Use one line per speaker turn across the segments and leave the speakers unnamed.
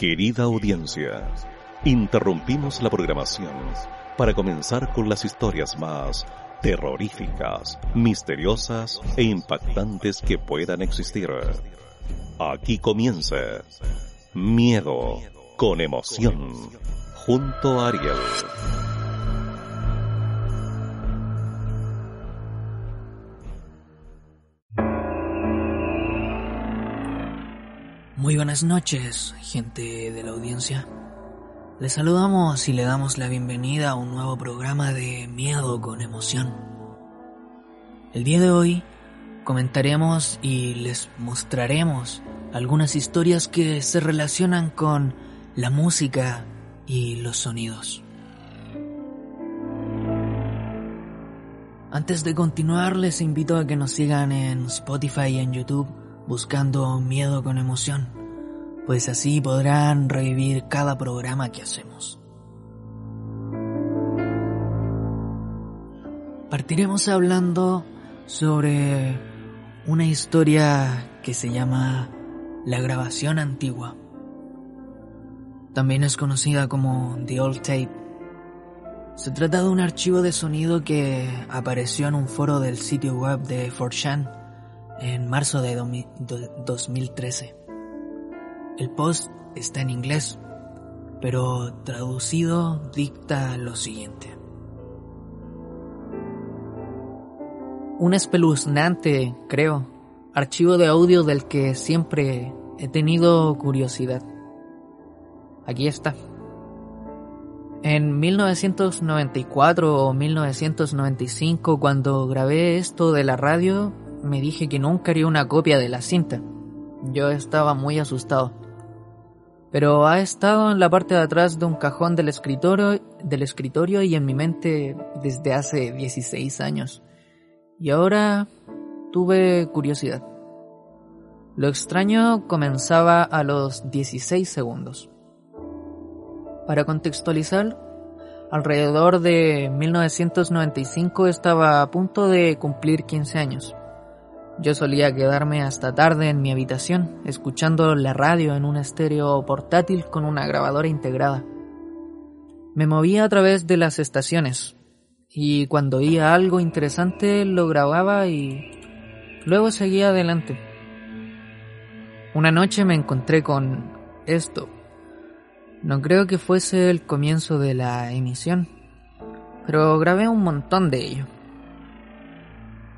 Querida audiencia, interrumpimos la programación para comenzar con las historias más terroríficas, misteriosas e impactantes que puedan existir. Aquí comienza Miedo con emoción junto a Ariel.
Muy buenas noches, gente de la audiencia. Les saludamos y le damos la bienvenida a un nuevo programa de Miedo con Emoción. El día de hoy comentaremos y les mostraremos algunas historias que se relacionan con la música y los sonidos. Antes de continuar, les invito a que nos sigan en Spotify y en YouTube buscando miedo con emoción, pues así podrán revivir cada programa que hacemos. Partiremos hablando sobre una historia que se llama La grabación antigua. También es conocida como The Old Tape. Se trata de un archivo de sonido que apareció en un foro del sitio web de 4chan en marzo de 2013. El post está en inglés, pero traducido dicta lo siguiente. Un espeluznante, creo, archivo de audio del que siempre he tenido curiosidad. Aquí está. En 1994 o 1995, cuando grabé esto de la radio, me dije que nunca haría una copia de la cinta. Yo estaba muy asustado. Pero ha estado en la parte de atrás de un cajón del escritorio, del escritorio y en mi mente desde hace 16 años. Y ahora tuve curiosidad. Lo extraño comenzaba a los 16 segundos. Para contextualizar, alrededor de 1995 estaba a punto de cumplir 15 años. Yo solía quedarme hasta tarde en mi habitación, escuchando la radio en un estéreo portátil con una grabadora integrada. Me movía a través de las estaciones, y cuando oía algo interesante lo grababa y luego seguía adelante. Una noche me encontré con esto. No creo que fuese el comienzo de la emisión, pero grabé un montón de ello.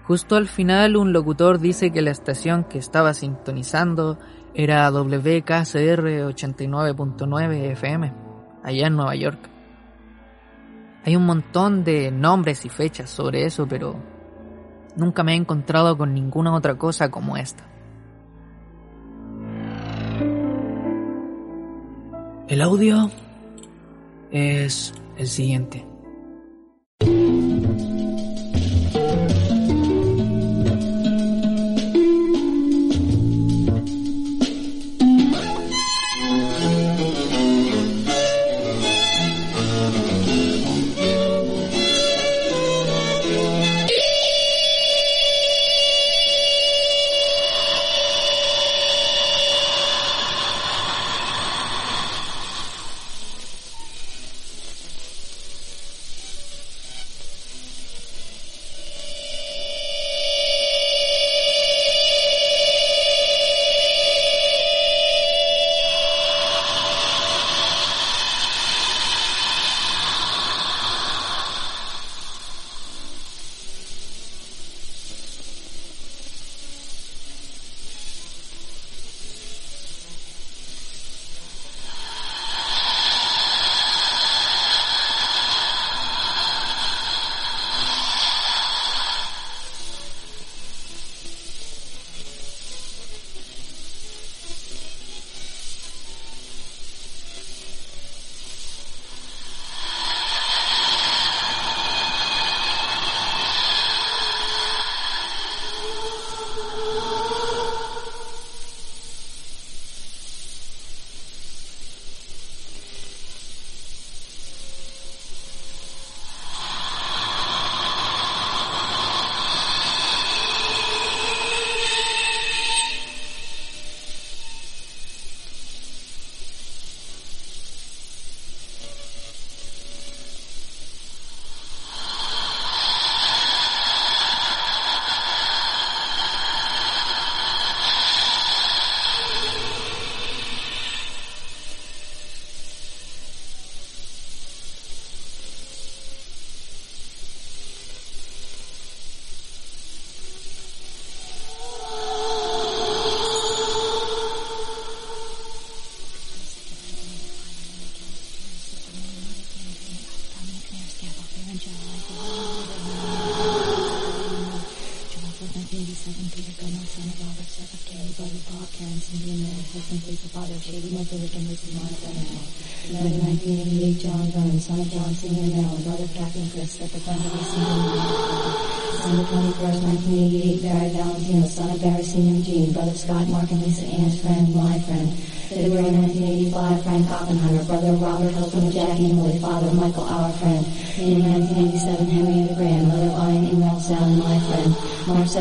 Justo al final un locutor dice que la estación que estaba sintonizando era WKCR 89.9 FM, allá en Nueva York. Hay un montón de nombres y fechas sobre eso, pero nunca me he encontrado con ninguna otra cosa como esta. El audio es el siguiente.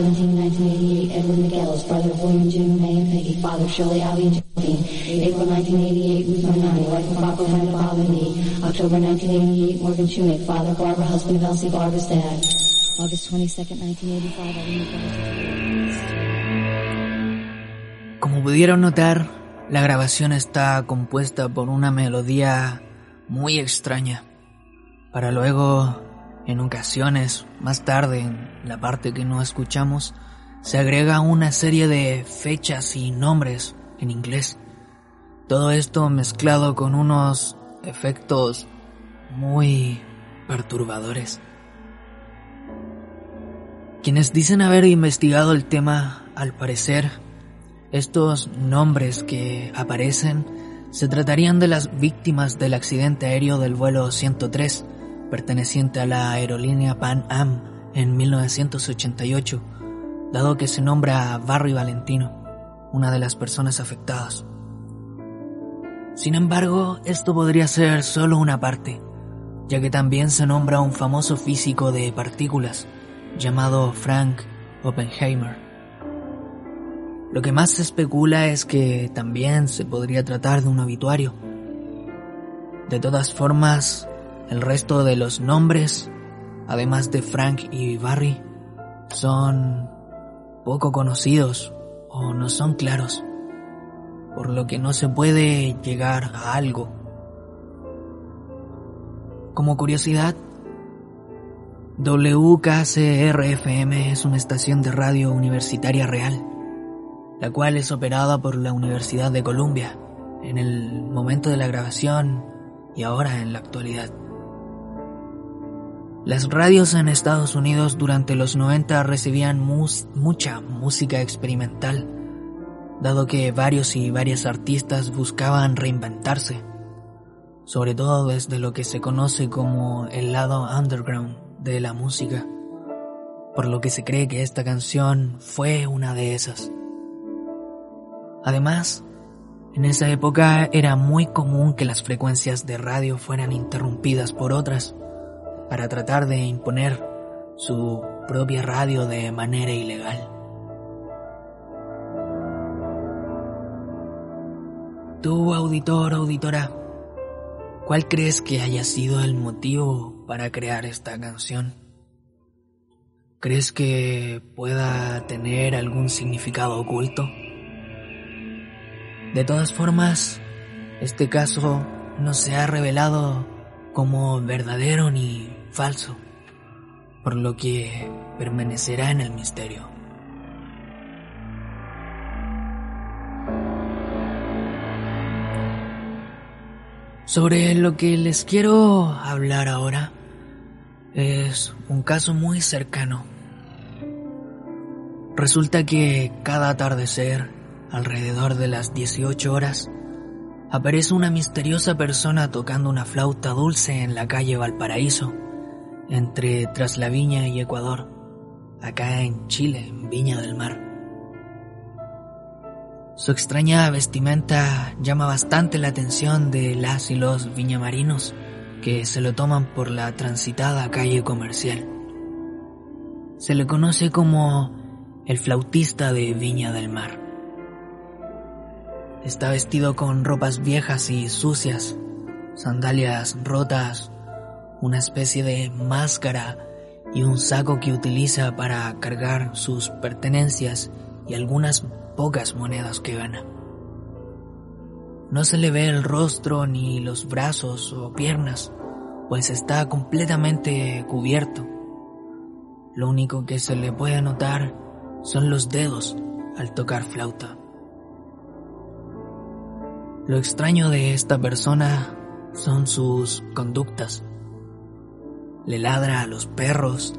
17, 1988, Edward McGillis, brother William, Jim, May, and Peggy, father Shirley, Abby, and Geraldine. April 1988, Ruth Marnani, wife of friend of Bob and me. October 1988, Morgan Shoemake, father Barbara, husband of Elsie, Barbara's dad. August 22nd, 1985,
Como pudieron notar, la grabación está compuesta por una melodía muy extraña, para luego, en ocasiones, más tarde, en la parte que no escuchamos, se agrega una serie de fechas y nombres en inglés. Todo esto mezclado con unos efectos muy perturbadores. Quienes dicen haber investigado el tema, al parecer, estos nombres que aparecen se tratarían de las víctimas del accidente aéreo del vuelo 103, perteneciente a la aerolínea Pan Am en 1988, dado que se nombra a Barry Valentino, una de las personas afectadas. Sin embargo, esto podría ser solo una parte, ya que también se nombra a un famoso físico de partículas, llamado Frank Oppenheimer. Lo que más se especula es que también se podría tratar de un obituario. De todas formas, el resto de los nombres, además de Frank y Barry, son poco conocidos o no son claros, por lo que no se puede llegar a algo. Como curiosidad, WKCR-FM es una estación de radio universitaria real, la cual es operada por la Universidad de Columbia en el momento de la grabación y ahora en la actualidad. Las radios en Estados Unidos durante los 90 recibían mucha música experimental, dado que varios y varias artistas buscaban reinventarse, sobre todo desde lo que se conoce como el lado underground de la música, por lo que se cree que esta canción fue una de esas. Además, en esa época era muy común que las frecuencias de radio fueran interrumpidas por otras para tratar de imponer su propia radio de manera ilegal. Tú, auditor, auditora, ¿Cuál crees que haya sido el motivo para crear esta canción? ¿Crees que pueda tener algún significado oculto? De todas formas, este caso no se ha revelado como verdadero ni falso, por lo que permanecerá en el misterio. Sobre lo que les quiero hablar ahora es un caso muy cercano. Resulta que cada atardecer, alrededor de las 18 horas, aparece una misteriosa persona tocando una flauta dulce en la calle Valparaíso, entre Traslaviña y Ecuador, acá en Chile, en Viña del Mar. Su extraña vestimenta llama bastante la atención de las y los viñamarinos que se lo toman por la transitada calle comercial. Se le conoce como el flautista de Viña del Mar. Está vestido con ropas viejas y sucias, sandalias rotas, una especie de máscara y un saco que utiliza para cargar sus pertenencias y algunas pocas monedas que gana. No se le ve el rostro ni los brazos o piernas, pues está completamente cubierto. Lo único que se le puede notar son los dedos al tocar flauta. Lo extraño de esta persona son sus conductas. Le ladra a los perros,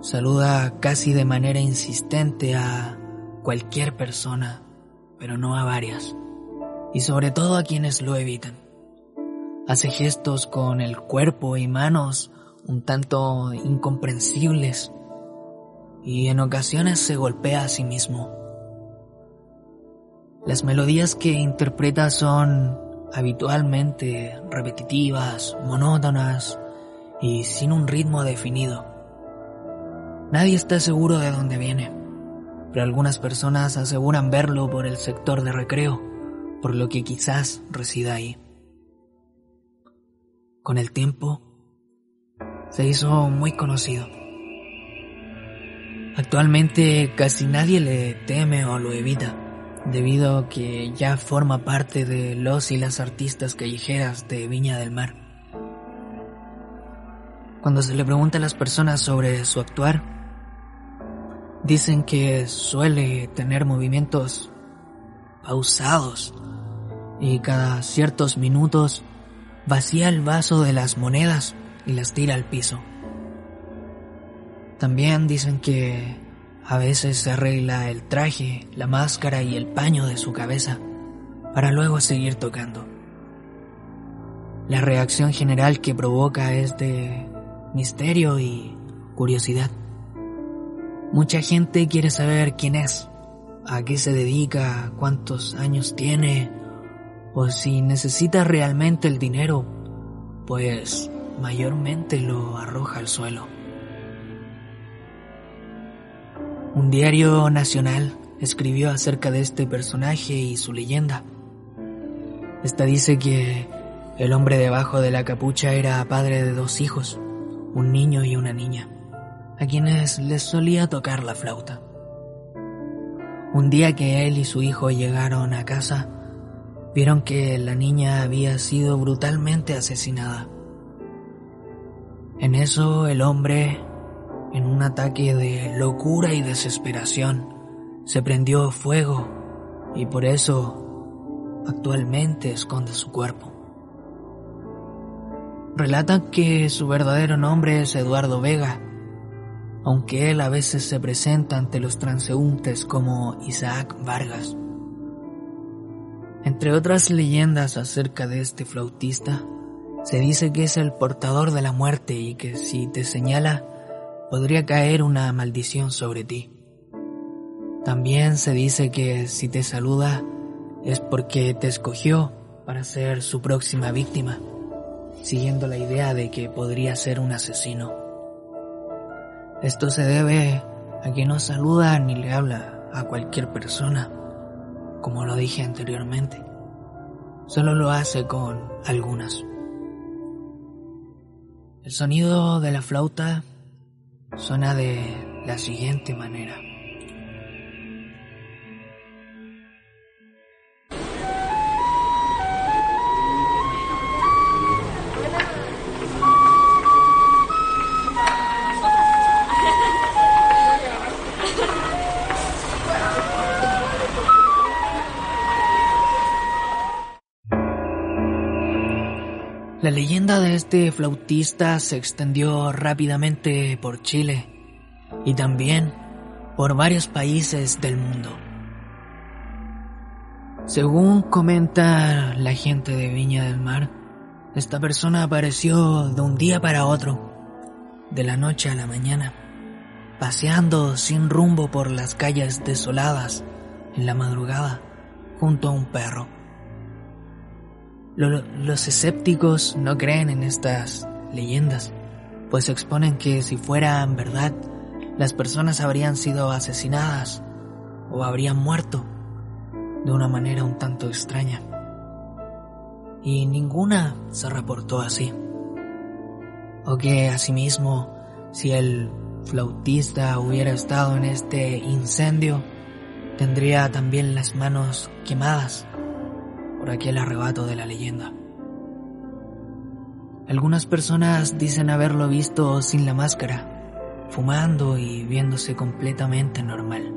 saluda casi de manera insistente a cualquier persona, pero no a varias, y sobre todo a quienes lo evitan. Hace gestos con el cuerpo y manos un tanto incomprensibles y en ocasiones se golpea a sí mismo. Las melodías que interpreta son habitualmente repetitivas, monótonas y sin un ritmo definido. Nadie está seguro de dónde viene, pero algunas personas aseguran verlo por el sector de recreo, por lo que quizás resida ahí. Con el tiempo, se hizo muy conocido. Actualmente casi nadie le teme o lo evita, debido a que ya forma parte de los y las artistas callejeras de Viña del Mar. Cuando se le pregunta a las personas sobre su actuar, dicen que suele tener movimientos pausados y cada ciertos minutos vacía el vaso de las monedas y las tira al piso. También dicen que a veces se arregla el traje, la máscara y el paño de su cabeza para luego seguir tocando. La reacción general que provoca es de misterio y curiosidad. Mucha gente quiere saber quién es, a qué se dedica, cuántos años tiene, o si necesita realmente el dinero, pues mayormente lo arroja al suelo. Un diario nacional escribió acerca de este personaje y su leyenda. Esta dice que el hombre debajo de la capucha era padre de dos hijos, un niño y una niña, a quienes les solía tocar la flauta. Un día que él y su hijo llegaron a casa, vieron que la niña había sido brutalmente asesinada. En eso el hombre, en un ataque de locura y desesperación, se prendió fuego y por eso actualmente esconde su cuerpo. Relatan que su verdadero nombre es Eduardo Vega, aunque él a veces se presenta ante los transeúntes como Isaac Vargas. Entre otras leyendas acerca de este flautista, se dice que es el portador de la muerte y que si te señala podría caer una maldición sobre ti. También se dice que si te saluda es porque te escogió para ser su próxima víctima, siguiendo la idea de que podría ser un asesino. Esto se debe a que no saluda ni le habla a cualquier persona, como lo dije anteriormente. Solo lo hace con algunas. El sonido de la flauta suena de la siguiente manera. Leyenda de este flautista se extendió rápidamente por Chile y también por varios países del mundo. Según comenta la gente de Viña del Mar, esta persona apareció de un día para otro, de la noche a la mañana, paseando sin rumbo por las calles desoladas en la madrugada junto a un perro. Los escépticos no creen en estas leyendas, pues exponen que si fueran verdad, las personas habrían sido asesinadas o habrían muerto de una manera un tanto extraña. Y ninguna se reportó así. O que asimismo, si el flautista hubiera estado en este incendio, tendría también las manos quemadas por aquel arrebato de la leyenda. Algunas personas dicen haberlo visto sin la máscara, fumando y viéndose completamente normal.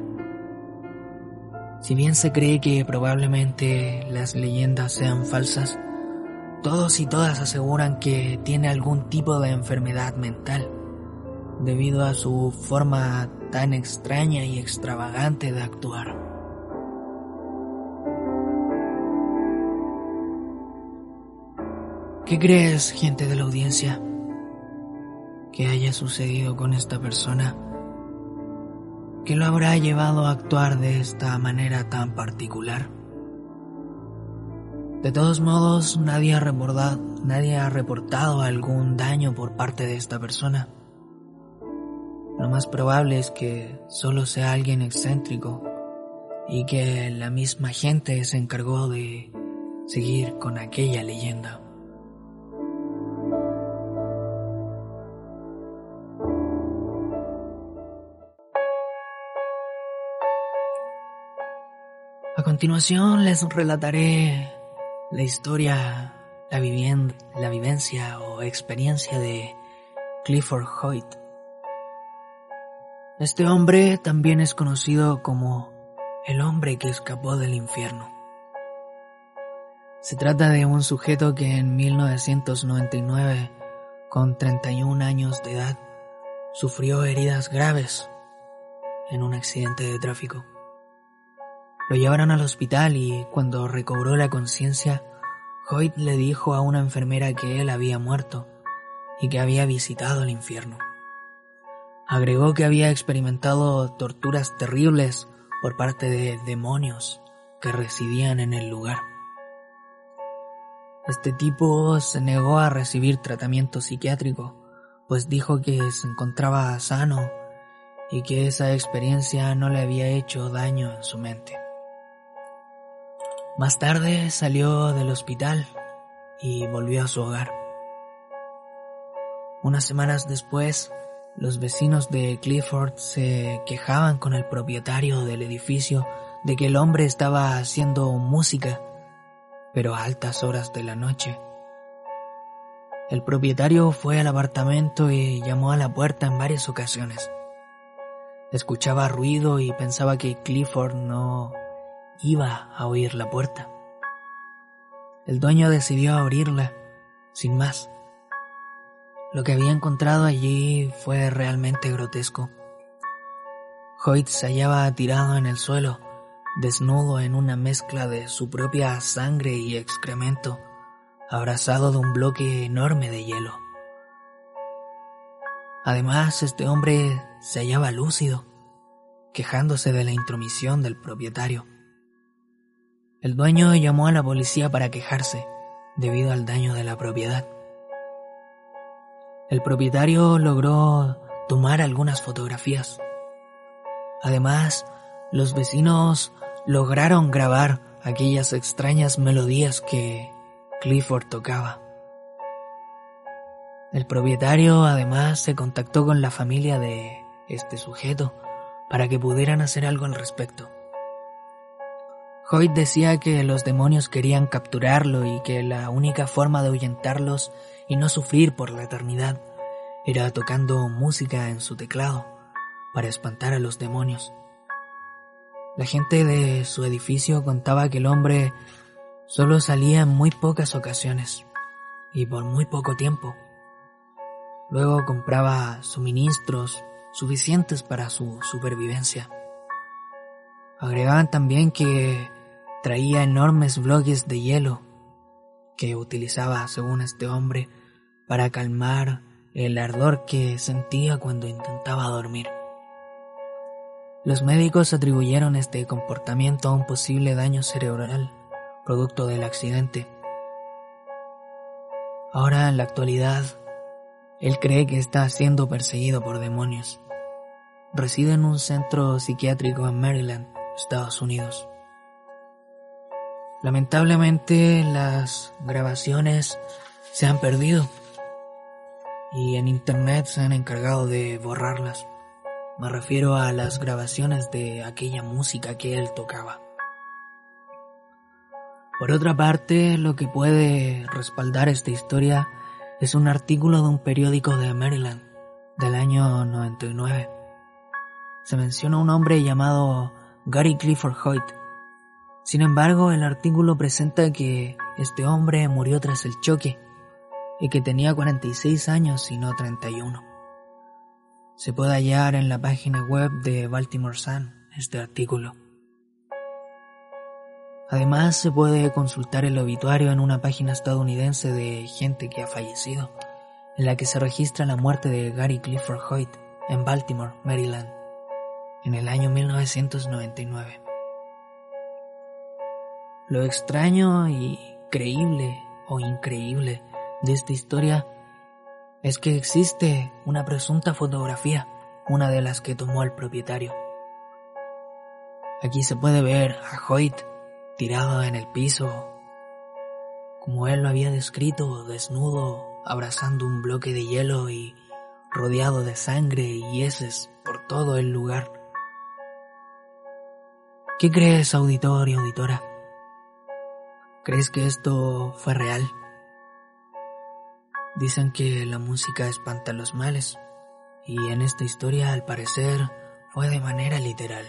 Si bien se cree que probablemente las leyendas sean falsas, todos y todas aseguran que tiene algún tipo de enfermedad mental, debido a su forma tan extraña y extravagante de actuar. ¿Qué crees, gente de la audiencia, que haya sucedido con esta persona? ¿Qué lo habrá llevado a actuar de esta manera tan particular? De todos modos, nadie ha reportado, nadie ha reportado algún daño por parte de esta persona. Lo más probable es que solo sea alguien excéntrico y que la misma gente se encargó de seguir con aquella leyenda. Continuación les relataré la historia, la, la vivencia o experiencia de Clifford Hoyt. Este hombre también es conocido como el hombre que escapó del infierno. Se trata de un sujeto que en 1999, con 31 años de edad, sufrió heridas graves en un accidente de tráfico. Lo llevaron al hospital y cuando recobró la conciencia, Hoyt le dijo a una enfermera que él había muerto y que había visitado el infierno. Agregó que había experimentado torturas terribles por parte de demonios que residían en el lugar. Este tipo se negó a recibir tratamiento psiquiátrico, pues dijo que se encontraba sano y que esa experiencia no le había hecho daño en su mente. Más tarde salió del hospital y volvió a su hogar. Unas semanas después, los vecinos de Clifford se quejaban con el propietario del edificio de que el hombre estaba haciendo música, pero a altas horas de la noche. El propietario fue al apartamento y llamó a la puerta en varias ocasiones. Escuchaba ruido y pensaba que Clifford no iba a oír la puerta. El dueño decidió abrirla, sin más. Lo que había encontrado allí fue realmente grotesco. Hoyt se hallaba tirado en el suelo, desnudo en una mezcla de su propia sangre y excremento, abrazado de un bloque enorme de hielo. Además, este hombre se hallaba lúcido, quejándose de la intromisión del propietario. El dueño llamó a la policía para quejarse debido al daño de la propiedad. El propietario logró tomar algunas fotografías. Además, los vecinos lograron grabar aquellas extrañas melodías que Clifford tocaba. El propietario además se contactó con la familia de este sujeto para que pudieran hacer algo al respecto. Hoyt decía que los demonios querían capturarlo y que la única forma de ahuyentarlos y no sufrir por la eternidad era tocando música en su teclado para espantar a los demonios. La gente de su edificio contaba que el hombre solo salía en muy pocas ocasiones y por muy poco tiempo. Luego compraba suministros suficientes para su supervivencia. Agregaban también que Traía enormes bloques de hielo que utilizaba, según este hombre, para calmar el ardor que sentía cuando intentaba dormir. Los médicos atribuyeron este comportamiento a un posible daño cerebral, producto del accidente. Ahora, en la actualidad, él cree que está siendo perseguido por demonios. Reside en un centro psiquiátrico en Maryland, Estados Unidos. Lamentablemente las grabaciones se han perdido y en internet se han encargado de borrarlas. Me refiero a las grabaciones de aquella música que él tocaba. Por otra parte, lo que puede respaldar esta historia es un artículo de un periódico de Maryland del año 99. Se menciona un hombre llamado Gary Clifford Hoyt, sin embargo, el artículo presenta que este hombre murió tras el choque y que tenía 46 años y no 31. Se puede hallar en la página web de Baltimore Sun este artículo. Además, se puede consultar el obituario en una página estadounidense de gente que ha fallecido, en la que se registra la muerte de Gary Clifford Hoyt en Baltimore, Maryland, en el año 1999. Lo extraño y creíble o increíble de esta historia es que existe una presunta fotografía, una de las que tomó el propietario. Aquí se puede ver a Hoyt tirado en el piso, como él lo había descrito, desnudo, abrazando un bloque de hielo y rodeado de sangre y heces por todo el lugar. ¿Qué crees, auditor y auditora? ¿Crees que esto fue real? Dicen que la música espanta los males, y en esta historia al parecer fue de manera literal.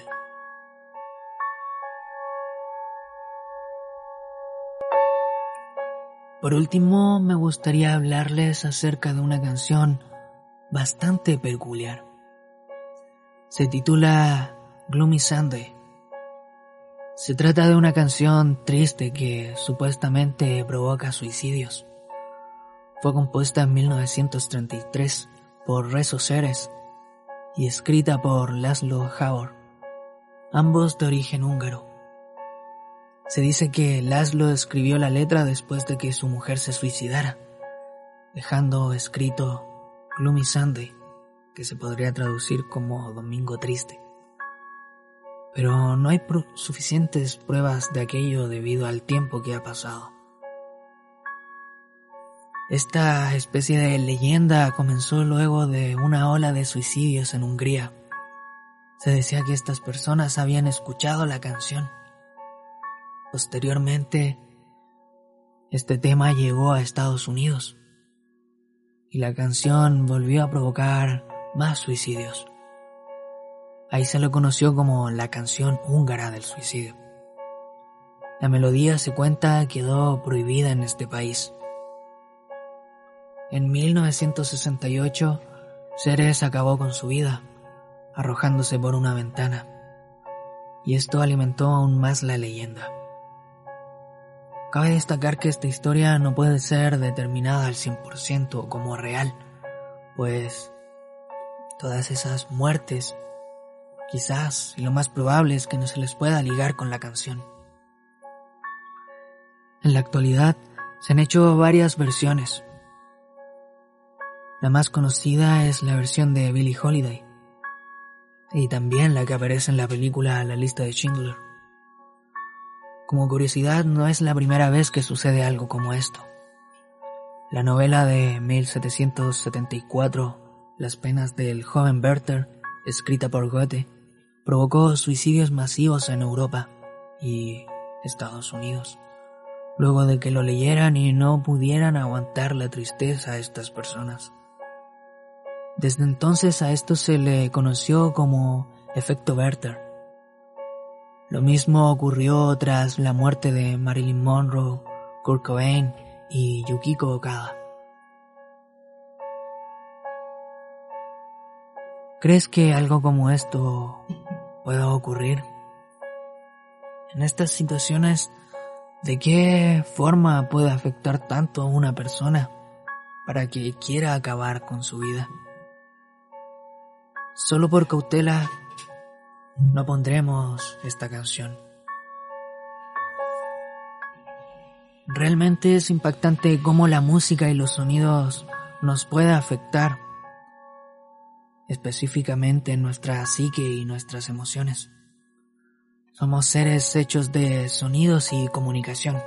Por último, me gustaría hablarles acerca de una canción bastante peculiar. Se titula Gloomy Sunday. Se trata de una canción triste que supuestamente provoca suicidios. Fue compuesta en 1933 por Rezo Ceres y escrita por Laszlo Hauer, ambos de origen húngaro. Se dice que Laszlo escribió la letra después de que su mujer se suicidara, dejando escrito Gloomy Sunday, que se podría traducir como Domingo Triste. Pero no hay suficientes pruebas de aquello debido al tiempo que ha pasado. Esta especie de leyenda comenzó luego de una ola de suicidios en Hungría. Se decía que estas personas habían escuchado la canción Posteriormente, este tema llegó a Estados Unidos y la canción volvió a provocar más suicidios. Ahí se lo conoció como la canción húngara del suicidio. La melodía se cuenta quedó prohibida en este país. En 1968, Ceres acabó con su vida, arrojándose por una ventana, y esto alimentó aún más la leyenda. Cabe destacar que esta historia no puede ser determinada al 100% como real, pues todas esas muertes, quizás, y lo más probable es que no se les pueda ligar con la canción. En la actualidad se han hecho varias versiones. La más conocida es la versión de Billie Holiday, y también la que aparece en la película La lista de Schindler. Como curiosidad, no es la primera vez que sucede algo como esto. La novela de 1774, Las penas del joven Werther, escrita por Goethe, provocó suicidios masivos en Europa y Estados Unidos, luego de que lo leyeran y no pudieran aguantar la tristeza a estas personas. Desde entonces a esto se le conoció como efecto Werther lo mismo ocurrió tras la muerte de Marilyn Monroe, Kurt Cobain y Yukiko Okada. ¿Crees que algo como esto pueda ocurrir? En estas situaciones, ¿de qué forma puede afectar tanto a una persona para que quiera acabar con su vida? Solo por cautela no pondremos esta canción. Realmente es impactante cómo la música y los sonidos nos puede afectar, específicamente en nuestra psique y nuestras emociones. Somos seres hechos de sonidos y comunicación.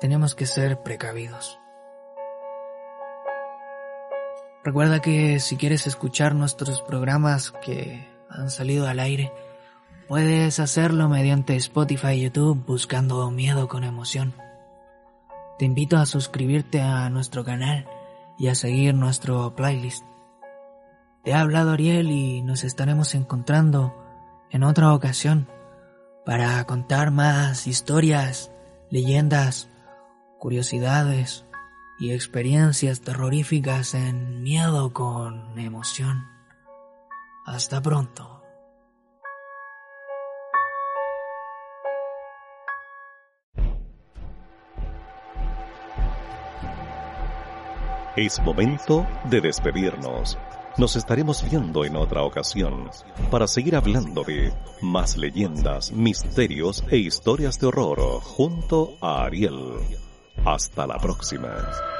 Tenemos que ser precavidos. Recuerda que si quieres escuchar nuestros programas que han salido al aire, puedes hacerlo mediante Spotify y YouTube buscando Miedo con Emoción. Te invito a suscribirte a nuestro canal y a seguir nuestro playlist. Te ha hablado Ariel y nos estaremos encontrando en otra ocasión para contar más historias, leyendas, curiosidades y experiencias terroríficas en miedo con emoción. Hasta pronto.
Es momento de despedirnos. Nos estaremos viendo en otra ocasión para seguir hablando de más leyendas, misterios e historias de horror junto a Ariel. Hasta la próxima.